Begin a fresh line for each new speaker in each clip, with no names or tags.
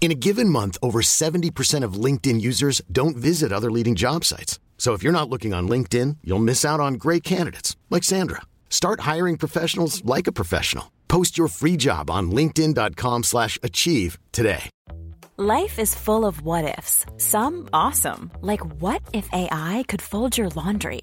In a given month, over 70% of LinkedIn users don't visit other leading job sites. So if you're not looking on LinkedIn, you'll miss out on great candidates like Sandra. Start hiring professionals like a professional. Post your free job on linkedin.com/achieve today.
Life is full of what ifs. Some awesome, like what if AI could fold your laundry?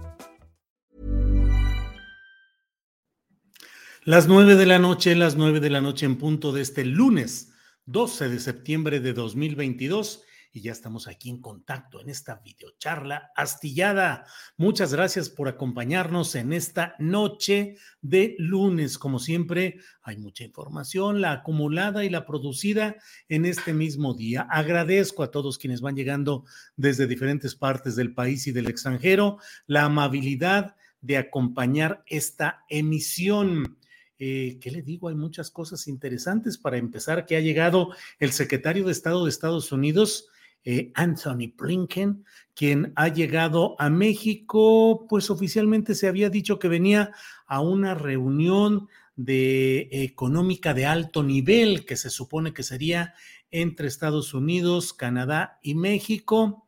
Las nueve de la noche, las nueve de la noche en punto de este lunes 12 de septiembre de 2022 y ya estamos aquí en contacto en esta videocharla astillada. Muchas gracias por acompañarnos en esta noche de lunes. Como siempre, hay mucha información, la acumulada y la producida en este mismo día. Agradezco a todos quienes van llegando desde diferentes partes del país y del extranjero la amabilidad de acompañar esta emisión. Eh, ¿Qué le digo? Hay muchas cosas interesantes. Para empezar, que ha llegado el secretario de Estado de Estados Unidos, eh, Anthony Blinken, quien ha llegado a México, pues oficialmente se había dicho que venía a una reunión de económica de alto nivel que se supone que sería entre Estados Unidos, Canadá y México.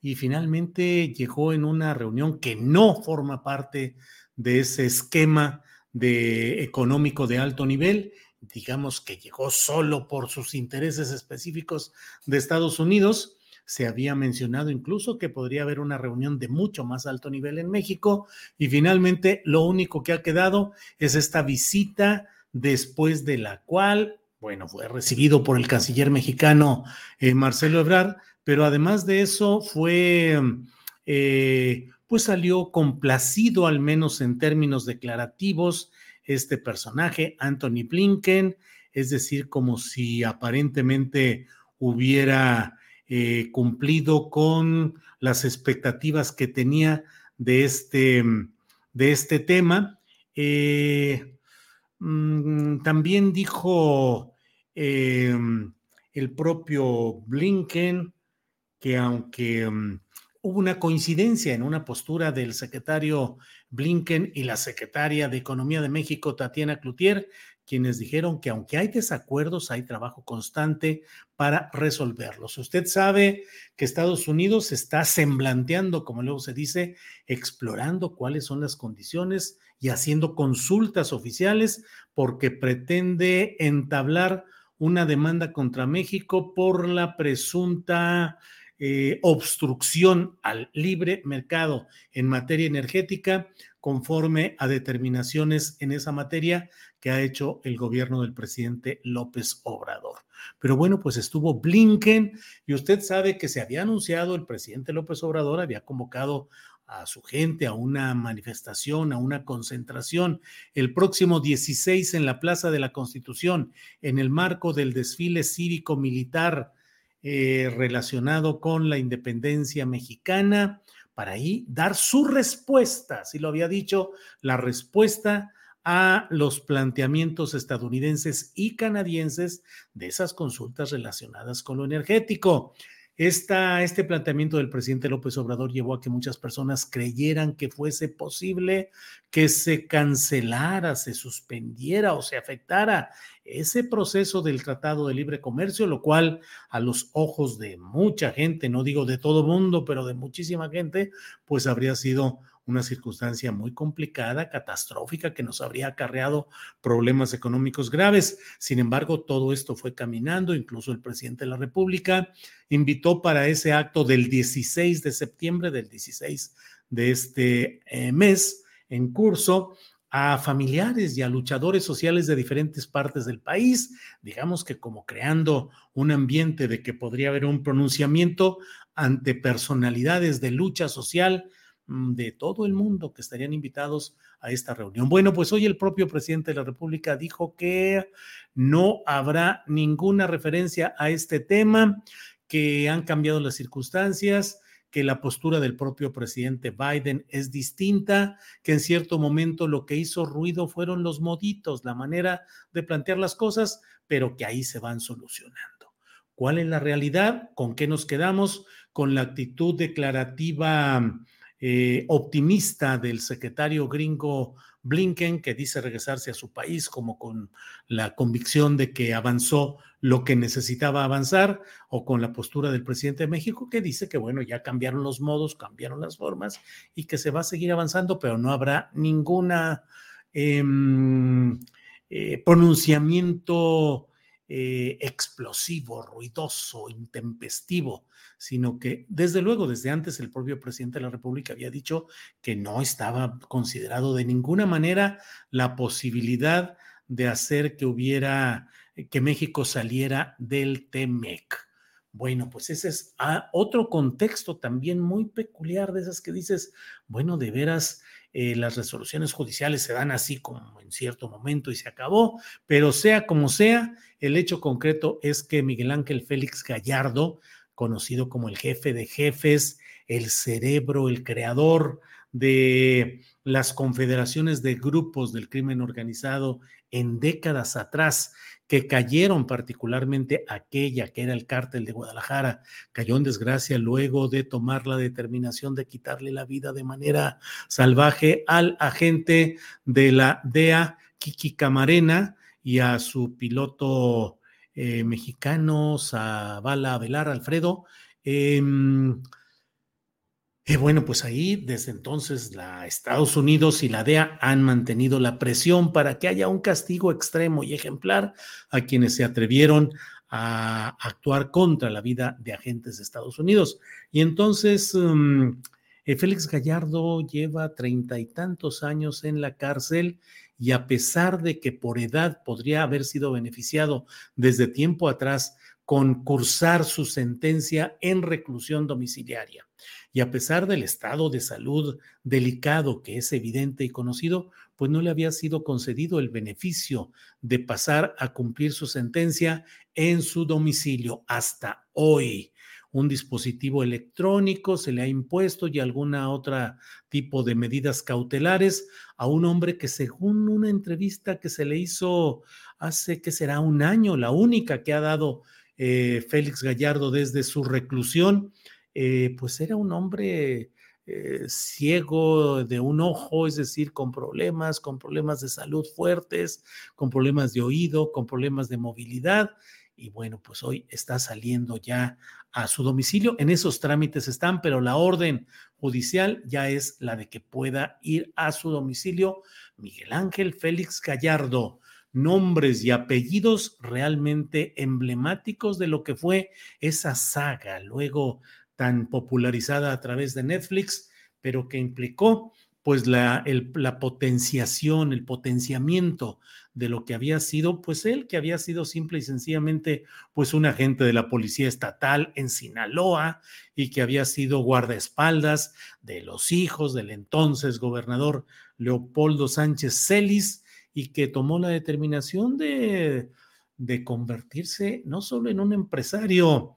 Y finalmente llegó en una reunión que no forma parte de ese esquema de económico de alto nivel, digamos que llegó solo por sus intereses específicos de Estados Unidos. Se había mencionado incluso que podría haber una reunión de mucho más alto nivel en México y finalmente lo único que ha quedado es esta visita después de la cual, bueno, fue recibido por el canciller mexicano eh, Marcelo Ebrard, pero además de eso fue eh, pues salió complacido, al menos en términos declarativos, este personaje, Anthony Blinken, es decir, como si aparentemente hubiera eh, cumplido con las expectativas que tenía de este, de este tema. Eh, mm, también dijo eh, el propio Blinken que aunque mm, hubo una coincidencia en una postura del secretario Blinken y la secretaria de Economía de México, Tatiana Cloutier, quienes dijeron que aunque hay desacuerdos, hay trabajo constante para resolverlos. Usted sabe que Estados Unidos está semblanteando, como luego se dice, explorando cuáles son las condiciones y haciendo consultas oficiales porque pretende entablar una demanda contra México por la presunta eh, obstrucción al libre mercado en materia energética conforme a determinaciones en esa materia que ha hecho el gobierno del presidente López Obrador. Pero bueno, pues estuvo Blinken y usted sabe que se había anunciado, el presidente López Obrador había convocado a su gente a una manifestación, a una concentración el próximo 16 en la Plaza de la Constitución, en el marco del desfile cívico-militar eh, relacionado con la independencia mexicana, para ahí dar su respuesta, si lo había dicho, la respuesta a los planteamientos estadounidenses y canadienses de esas consultas relacionadas con lo energético. Este planteamiento del presidente López Obrador llevó a que muchas personas creyeran que fuese posible que se cancelara, se suspendiera o se afectara ese proceso del Tratado de Libre Comercio, lo cual a los ojos de mucha gente, no digo de todo mundo, pero de muchísima gente, pues habría sido una circunstancia muy complicada, catastrófica, que nos habría acarreado problemas económicos graves. Sin embargo, todo esto fue caminando, incluso el presidente de la República invitó para ese acto del 16 de septiembre, del 16 de este eh, mes en curso a familiares y a luchadores sociales de diferentes partes del país, digamos que como creando un ambiente de que podría haber un pronunciamiento ante personalidades de lucha social de todo el mundo que estarían invitados a esta reunión. Bueno, pues hoy el propio presidente de la República dijo que no habrá ninguna referencia a este tema, que han cambiado las circunstancias, que la postura del propio presidente Biden es distinta, que en cierto momento lo que hizo ruido fueron los moditos, la manera de plantear las cosas, pero que ahí se van solucionando. ¿Cuál es la realidad? ¿Con qué nos quedamos? Con la actitud declarativa eh, optimista del secretario gringo Blinken, que dice regresarse a su país como con la convicción de que avanzó lo que necesitaba avanzar, o con la postura del presidente de México, que dice que, bueno, ya cambiaron los modos, cambiaron las formas y que se va a seguir avanzando, pero no habrá ninguna em, eh, pronunciamiento eh, explosivo, ruidoso, intempestivo, sino que desde luego, desde antes el propio presidente de la República había dicho que no estaba considerado de ninguna manera la posibilidad de hacer que hubiera, que México saliera del TEMEC. Bueno, pues ese es ah, otro contexto también muy peculiar de esas que dices, bueno, de veras, eh, las resoluciones judiciales se dan así como en cierto momento y se acabó, pero sea como sea, el hecho concreto es que Miguel Ángel Félix Gallardo, conocido como el jefe de jefes, el cerebro, el creador de las confederaciones de grupos del crimen organizado en décadas atrás, que cayeron particularmente aquella que era el cártel de Guadalajara, cayó en desgracia luego de tomar la determinación de quitarle la vida de manera salvaje al agente de la DEA, Kiki Camarena, y a su piloto eh, mexicano, Zavala Velar Alfredo. Em, y bueno, pues ahí desde entonces la Estados Unidos y la DEA han mantenido la presión para que haya un castigo extremo y ejemplar a quienes se atrevieron a actuar contra la vida de agentes de Estados Unidos. Y entonces em, eh, Félix Gallardo lleva treinta y tantos años en la cárcel y a pesar de que por edad podría haber sido beneficiado desde tiempo atrás con cursar su sentencia en reclusión domiciliaria y a pesar del estado de salud delicado que es evidente y conocido, pues no le había sido concedido el beneficio de pasar a cumplir su sentencia en su domicilio hasta hoy. Un dispositivo electrónico se le ha impuesto y alguna otra tipo de medidas cautelares a un hombre que según una entrevista que se le hizo hace que será un año, la única que ha dado eh, Félix Gallardo desde su reclusión, eh, pues era un hombre eh, ciego de un ojo, es decir, con problemas, con problemas de salud fuertes, con problemas de oído, con problemas de movilidad. Y bueno, pues hoy está saliendo ya a su domicilio. En esos trámites están, pero la orden judicial ya es la de que pueda ir a su domicilio Miguel Ángel Félix Gallardo. Nombres y apellidos realmente emblemáticos de lo que fue esa saga. Luego tan popularizada a través de Netflix, pero que implicó pues la, la potenciación, el potenciamiento de lo que había sido, pues él que había sido simple y sencillamente pues un agente de la policía estatal en Sinaloa y que había sido guardaespaldas de los hijos del entonces gobernador Leopoldo Sánchez Celis y que tomó la determinación de, convertirse no solo en un empresario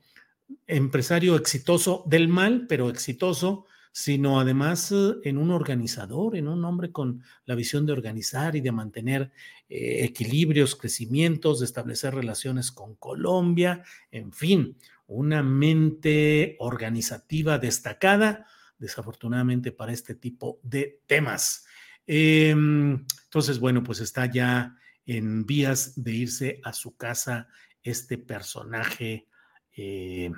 empresario exitoso del mal, pero exitoso, sino además eh, en un organizador, en un hombre con la visión de organizar y de mantener eh, equilibrios, crecimientos, de establecer relaciones con Colombia, en fin, una mente organizativa destacada, desafortunadamente para este tipo de temas. Em, entonces, bueno, pues está ya en vías de irse a su casa este personaje eh,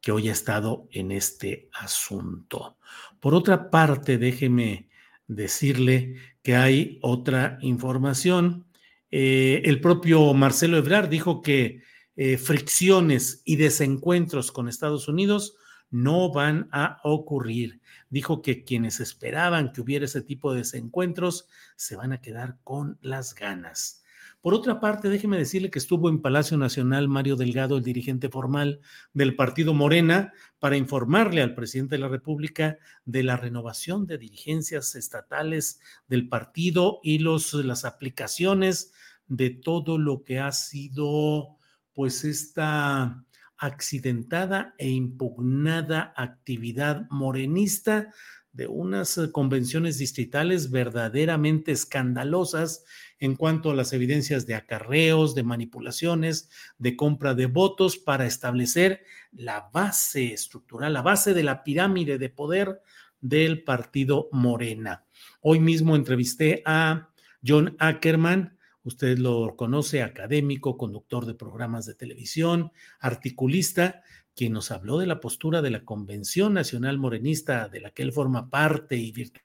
que hoy ha estado en este asunto. Por otra parte, déjeme decirle que hay otra información. Eh, el propio Marcelo Ebrard dijo que eh, fricciones y desencuentros con Estados Unidos no van a ocurrir. dijo que quienes esperaban que hubiera ese tipo de desencuentros se van a quedar con las ganas. Por otra parte, déjeme decirle que estuvo en Palacio Nacional Mario Delgado, el dirigente formal del partido Morena, para informarle al presidente de la República de la renovación de dirigencias estatales del partido y los, las aplicaciones de todo lo que ha sido, pues, esta accidentada e impugnada actividad morenista de unas convenciones distritales verdaderamente escandalosas en cuanto a las evidencias de acarreos, de manipulaciones, de compra de votos para establecer la base estructural, la base de la pirámide de poder del partido Morena. Hoy mismo entrevisté a John Ackerman, usted lo conoce, académico, conductor de programas de televisión, articulista, quien nos habló de la postura de la Convención Nacional Morenista de la que él forma parte y virtual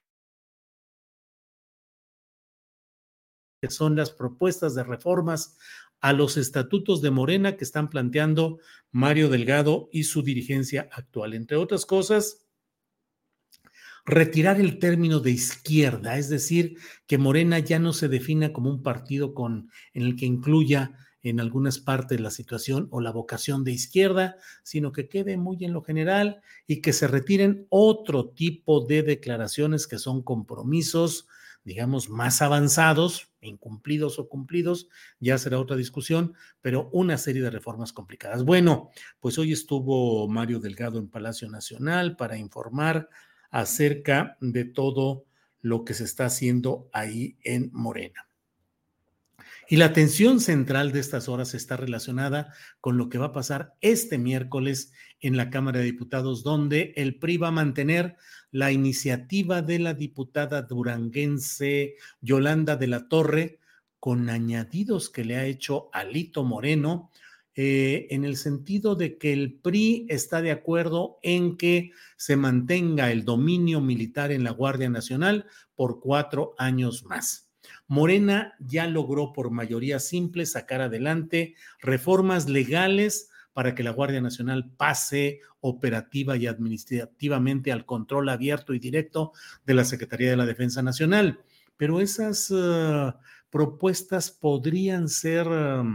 que son las propuestas de reformas a los estatutos de Morena que están planteando Mario Delgado y su dirigencia actual. Entre otras cosas, retirar el término de izquierda, es decir, que Morena ya no se defina como un partido con, en el que incluya en algunas partes la situación o la vocación de izquierda, sino que quede muy en lo general y que se retiren otro tipo de declaraciones que son compromisos digamos, más avanzados, incumplidos o cumplidos, ya será otra discusión, pero una serie de reformas complicadas. Bueno, pues hoy estuvo Mario Delgado en Palacio Nacional para informar acerca de todo lo que se está haciendo ahí en Morena. Y la atención central de estas horas está relacionada con lo que va a pasar este miércoles en la Cámara de Diputados, donde el PRI va a mantener la iniciativa de la diputada duranguense Yolanda de la Torre, con añadidos que le ha hecho Alito Moreno, eh, en el sentido de que el PRI está de acuerdo en que se mantenga el dominio militar en la Guardia Nacional por cuatro años más. Morena ya logró por mayoría simple sacar adelante reformas legales para que la Guardia Nacional pase operativa y administrativamente al control abierto y directo de la Secretaría de la Defensa Nacional. Pero esas uh, propuestas podrían ser... Um...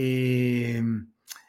Eh,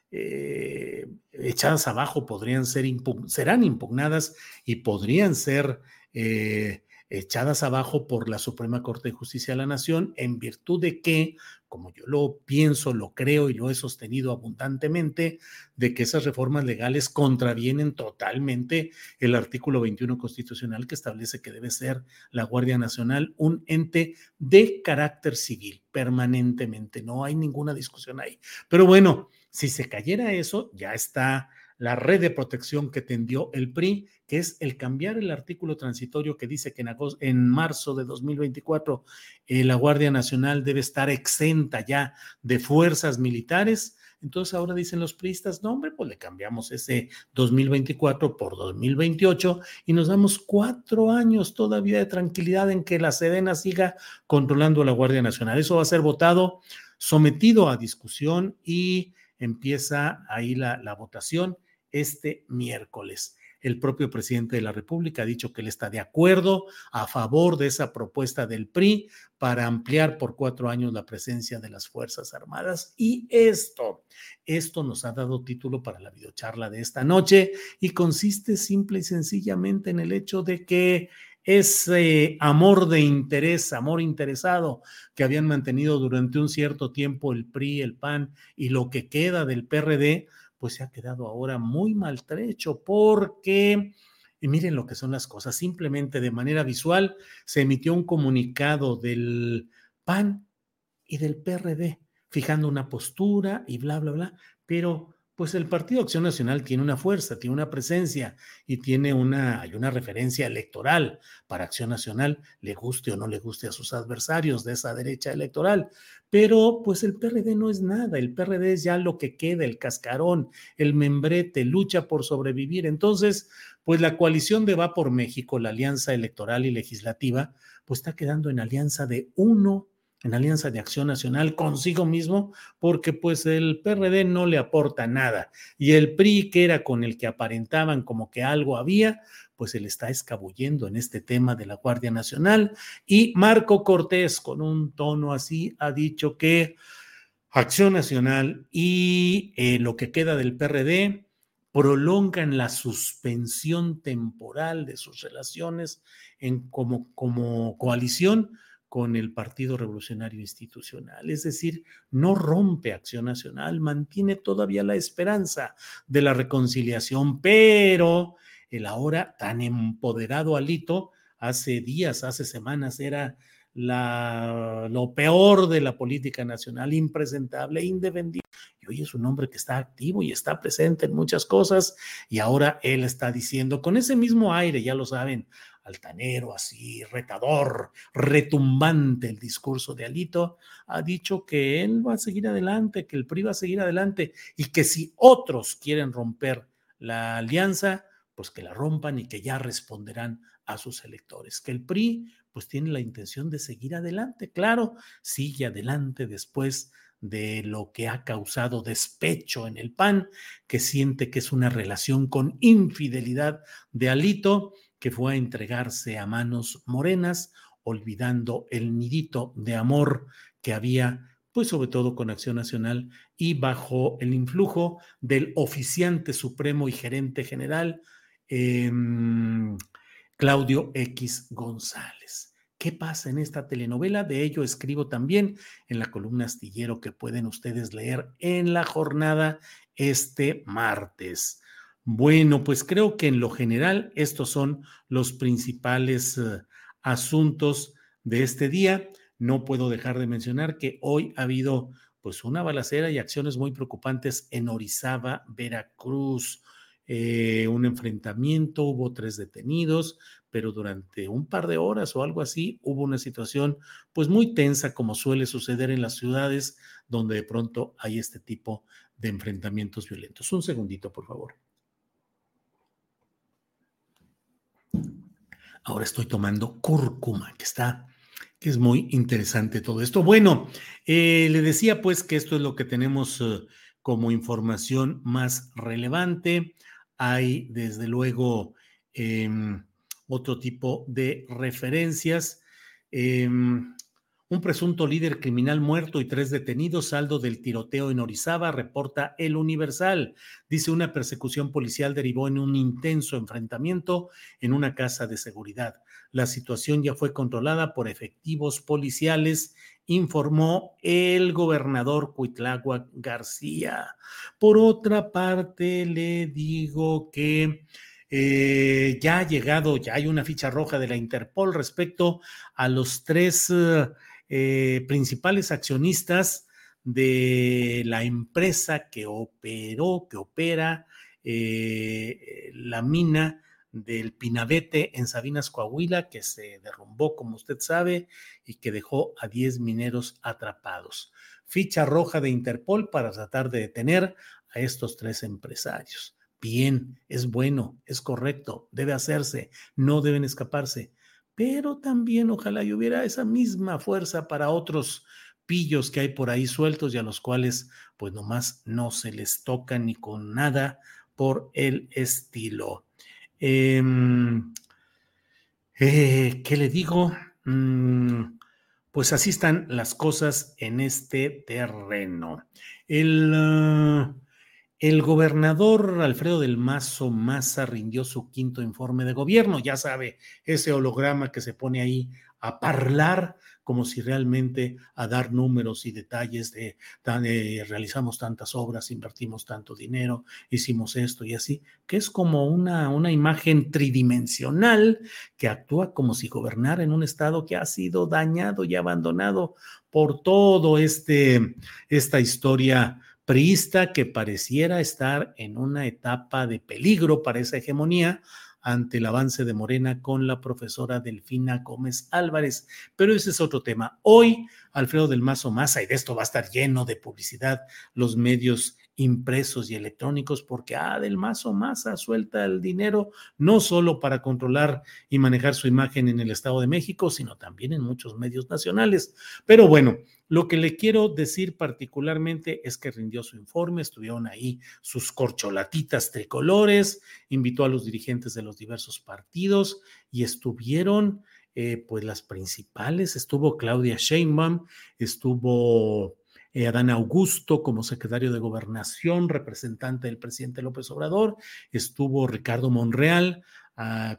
eh, echadas abajo podrían ser, serán impugnadas y podrían ser eh, echadas abajo por la Suprema Corte de Justicia de la Nación en virtud de que, como yo lo pienso, lo creo y lo he sostenido abundantemente, de que esas reformas legales contravienen totalmente el artículo 21 constitucional que establece que debe ser la Guardia Nacional un ente de carácter civil permanentemente. No hay ninguna discusión ahí. Pero bueno, si se cayera eso, ya está la red de protección que tendió el PRI, que es el cambiar el artículo transitorio que dice que en, en marzo de 2024 eh, la Guardia Nacional debe estar exenta ya de fuerzas militares. Entonces ahora dicen los priistas, no hombre, pues le cambiamos ese 2024 por 2028 y nos damos cuatro años todavía de tranquilidad en que la Sedena siga controlando a la Guardia Nacional. Eso va a ser votado, sometido a discusión y empieza ahí la votación este miércoles. el propio presidente de la República ha dicho que él está de acuerdo a favor de esa propuesta del PRI para ampliar por cuatro años la presencia de las Fuerzas Armadas. Y esto, esto nos ha dado título para la videocharla de esta noche y consiste simple y sencillamente en el hecho de que ese amor de interés, amor interesado que habían mantenido durante un cierto tiempo el PRI, el PAN y lo que queda del PRD, pues se ha quedado ahora muy maltrecho porque, y miren lo que son las cosas, simplemente de manera visual se emitió un comunicado del PAN y del PRD, fijando una postura y bla, bla, bla, pero pues el Partido Acción Nacional tiene una fuerza, tiene una presencia y tiene una, hay una referencia electoral para Acción Nacional, le guste o no le guste a sus adversarios de esa derecha electoral. Pero pues el PRD no es nada, el PRD es ya lo que queda, el cascarón, el membrete, lucha por sobrevivir. Entonces, pues la coalición de Va por México, la alianza electoral y legislativa, pues está quedando en alianza de uno en Alianza de Acción Nacional consigo mismo, porque pues el PRD no le aporta nada y el PRI, que era con el que aparentaban como que algo había, pues se le está escabullendo en este tema de la Guardia Nacional. Y Marco Cortés, con un tono así, ha dicho que Acción Nacional y eh, lo que queda del PRD prolongan la suspensión temporal de sus relaciones en, como, como coalición con el Partido Revolucionario Institucional. Es decir, no rompe Acción Nacional, mantiene todavía la esperanza de la reconciliación, pero el ahora tan empoderado Alito, hace días, hace semanas, era la, lo peor de la política nacional, impresentable, indefendible. Y hoy es un hombre que está activo y está presente en muchas cosas y ahora él está diciendo con ese mismo aire, ya lo saben, altanero, así, retador, retumbante el discurso de Alito, ha dicho que él va a seguir adelante, que el PRI va a seguir adelante y que si otros quieren romper la alianza, pues que la rompan y que ya responderán a sus electores, que el PRI pues tiene la intención de seguir adelante, claro, sigue adelante después de lo que ha causado despecho en el PAN, que siente que es una relación con infidelidad de Alito que fue a entregarse a manos morenas, olvidando el nidito de amor que había, pues sobre todo con Acción Nacional y bajo el influjo del oficiante supremo y gerente general, em, Claudio X González. ¿Qué pasa en esta telenovela? De ello escribo también en la columna astillero que pueden ustedes leer en la jornada este martes. Bueno, pues creo que en lo general estos son los principales eh, asuntos de este día. No puedo dejar de mencionar que hoy ha habido pues una balacera y acciones muy preocupantes en Orizaba, Veracruz. Eh, un enfrentamiento, hubo tres detenidos, pero durante un par de horas o algo así hubo una situación pues muy tensa como suele suceder en las ciudades donde de pronto hay este tipo de enfrentamientos violentos. Un segundito, por favor. Ahora estoy tomando cúrcuma, que está, que es muy interesante todo esto. Bueno, eh, le decía pues que esto es lo que tenemos eh, como información más relevante. Hay desde luego em, otro tipo de referencias. Em, un presunto líder criminal muerto y tres detenidos, saldo del tiroteo en Orizaba, reporta El Universal. Dice una persecución policial derivó en un intenso enfrentamiento en una casa de seguridad. La situación ya fue controlada por efectivos policiales, informó el gobernador Cuitlagua García. Por otra parte, le digo que eh, ya ha llegado, ya hay una ficha roja de la Interpol respecto a los tres... Eh, principales accionistas de la empresa que operó, que opera eh, la mina del Pinabete en Sabinas, Coahuila, que se derrumbó, como usted sabe, y que dejó a 10 mineros atrapados. Ficha roja de Interpol para tratar de detener a estos tres empresarios. Bien, es bueno, es correcto, debe hacerse, no deben escaparse pero también ojalá y hubiera esa misma fuerza para otros pillos que hay por ahí sueltos y a los cuales pues nomás no se les toca ni con nada por el estilo. Em, eh, ¿Qué le digo? Mm, pues así están las cosas en este terreno. El, el gobernador Alfredo del Mazo Maza rindió su quinto informe de gobierno. Ya sabe, ese holograma que se pone ahí a parlar como si realmente a dar números y detalles de, realizamos tantas obras, invertimos tanto dinero, hicimos esto y así, que es como una, una imagen tridimensional que actúa como si gobernara en un estado que ha sido dañado y abandonado por todo este, esta historia priista que pareciera estar en una etapa de peligro para esa hegemonía, ante el avance de Morena con la profesora Delfina Gómez Álvarez. Pero ese es otro tema. Hoy, Alfredo del Mazo Maza, y de esto va a estar lleno de publicidad los medios impresos y electrónicos, porque ah, del Mazo Maza suelta el dinero no solo para controlar y manejar su imagen en el Estado de México, sino también en muchos medios nacionales. Pero bueno, lo que le quiero decir particularmente es que rindió su informe, estuvieron ahí sus corcholatitas tricolores, invitó a los dirigentes de los diversos partidos y estuvieron eh, pues las principales, estuvo Claudia Sheinbaum, estuvo eh, Adán Augusto como secretario de Gobernación, representante del presidente López Obrador, estuvo Ricardo Monreal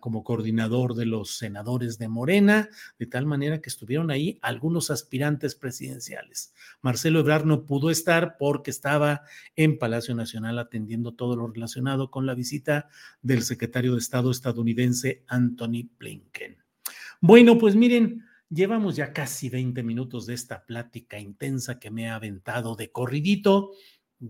como coordinador de los senadores de Morena, de tal manera que estuvieron ahí algunos aspirantes presidenciales. Marcelo Ebrard no pudo estar porque estaba en Palacio Nacional atendiendo todo lo relacionado con la visita del secretario de Estado estadounidense Anthony Blinken. Bueno, pues miren, Llevamos ya casi 20 minutos de esta plática intensa que me ha aventado de corridito.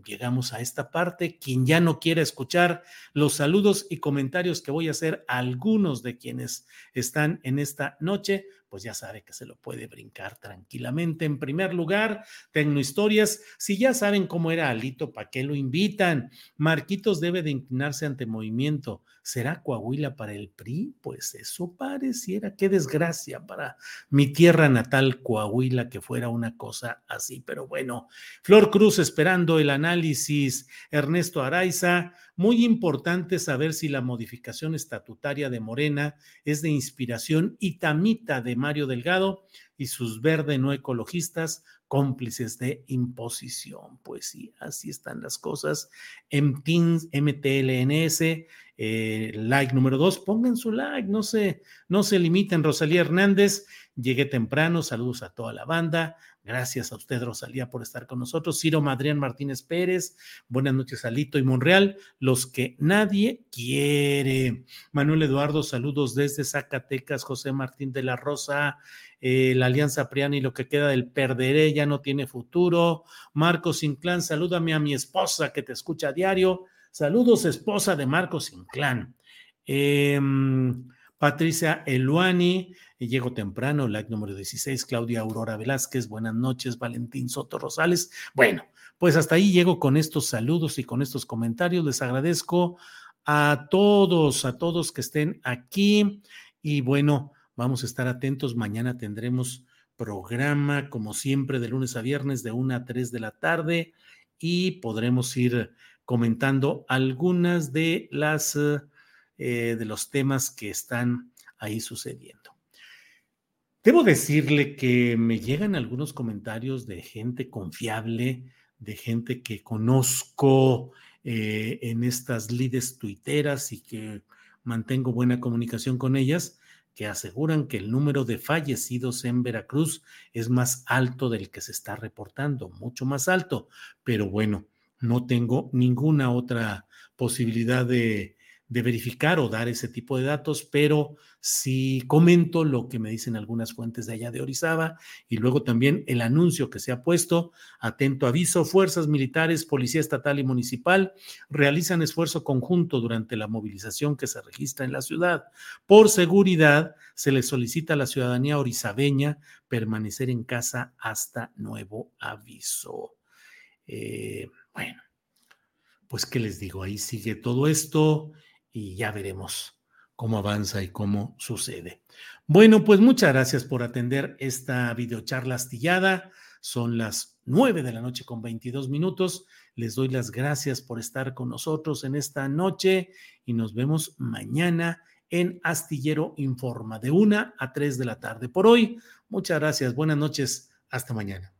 Llegamos a esta parte. Quien ya no quiera escuchar los saludos y comentarios que voy a hacer a algunos de quienes están en esta noche, pues ya sabe que se lo puede brincar tranquilamente. En primer lugar, Tecnohistorias, si ya saben cómo era Alito, ¿para qué lo invitan? Marquitos debe de inclinarse ante movimiento. ¿Será Coahuila para el PRI? Pues eso pareciera. Qué desgracia para mi tierra natal, Coahuila, que fuera una cosa así. Pero bueno, Flor Cruz esperando el análisis. Ernesto Araiza, muy importante saber si la modificación estatutaria de Morena es de inspiración itamita de Mario Delgado y sus verde no ecologistas cómplices de imposición. Pues sí, así están las cosas. MTLNS, eh, like número dos, pongan su like, no se, no se limiten. Rosalía Hernández, llegué temprano, saludos a toda la banda. Gracias a usted, Rosalía, por estar con nosotros. Ciro Madrián Martínez Pérez, buenas noches, Alito y Monreal, los que nadie quiere. Manuel Eduardo, saludos desde Zacatecas. José Martín de la Rosa, eh, la Alianza Priana y lo que queda del perderé ya no tiene futuro. Marcos Inclán, salúdame a mi esposa que te escucha a diario. Saludos, esposa de Marcos Inclán. Em, Patricia Eluani, llego temprano, like número 16, Claudia Aurora Velázquez, buenas noches, Valentín Soto Rosales. Bueno, pues hasta ahí llego con estos saludos y con estos comentarios. Les agradezco a todos, a todos que estén aquí. Y bueno, vamos a estar atentos. Mañana tendremos programa, como siempre, de lunes a viernes, de 1 a 3 de la tarde, y podremos ir comentando algunas de las eh, de los temas que están ahí sucediendo. Debo decirle que me llegan algunos comentarios de gente confiable, de gente que conozco eh, en estas lides tuiteras y que mantengo buena comunicación con ellas, que aseguran que el número de fallecidos en Veracruz es más alto del que se está reportando, mucho más alto. Pero bueno, no tengo ninguna otra posibilidad de, de verificar o dar ese tipo de datos, pero sí comento lo que me dicen algunas fuentes de allá de Orizaba y luego también el anuncio que se ha puesto, atento aviso, fuerzas militares, policía estatal y municipal realizan esfuerzo conjunto durante la movilización que se registra en la ciudad. Por seguridad, se le solicita a la ciudadanía orizabeña permanecer en casa hasta nuevo aviso. Eh, bueno, pues qué les digo, ahí sigue todo esto y ya veremos cómo avanza y cómo sucede. Bueno, pues muchas gracias por atender esta videocharla astillada. Son las nueve de la noche con 22 minutos. Les doy las gracias por estar con nosotros en esta noche y nos vemos mañana en Astillero Informa de una a 3 de la tarde. Por hoy, muchas gracias. Buenas noches. Hasta mañana.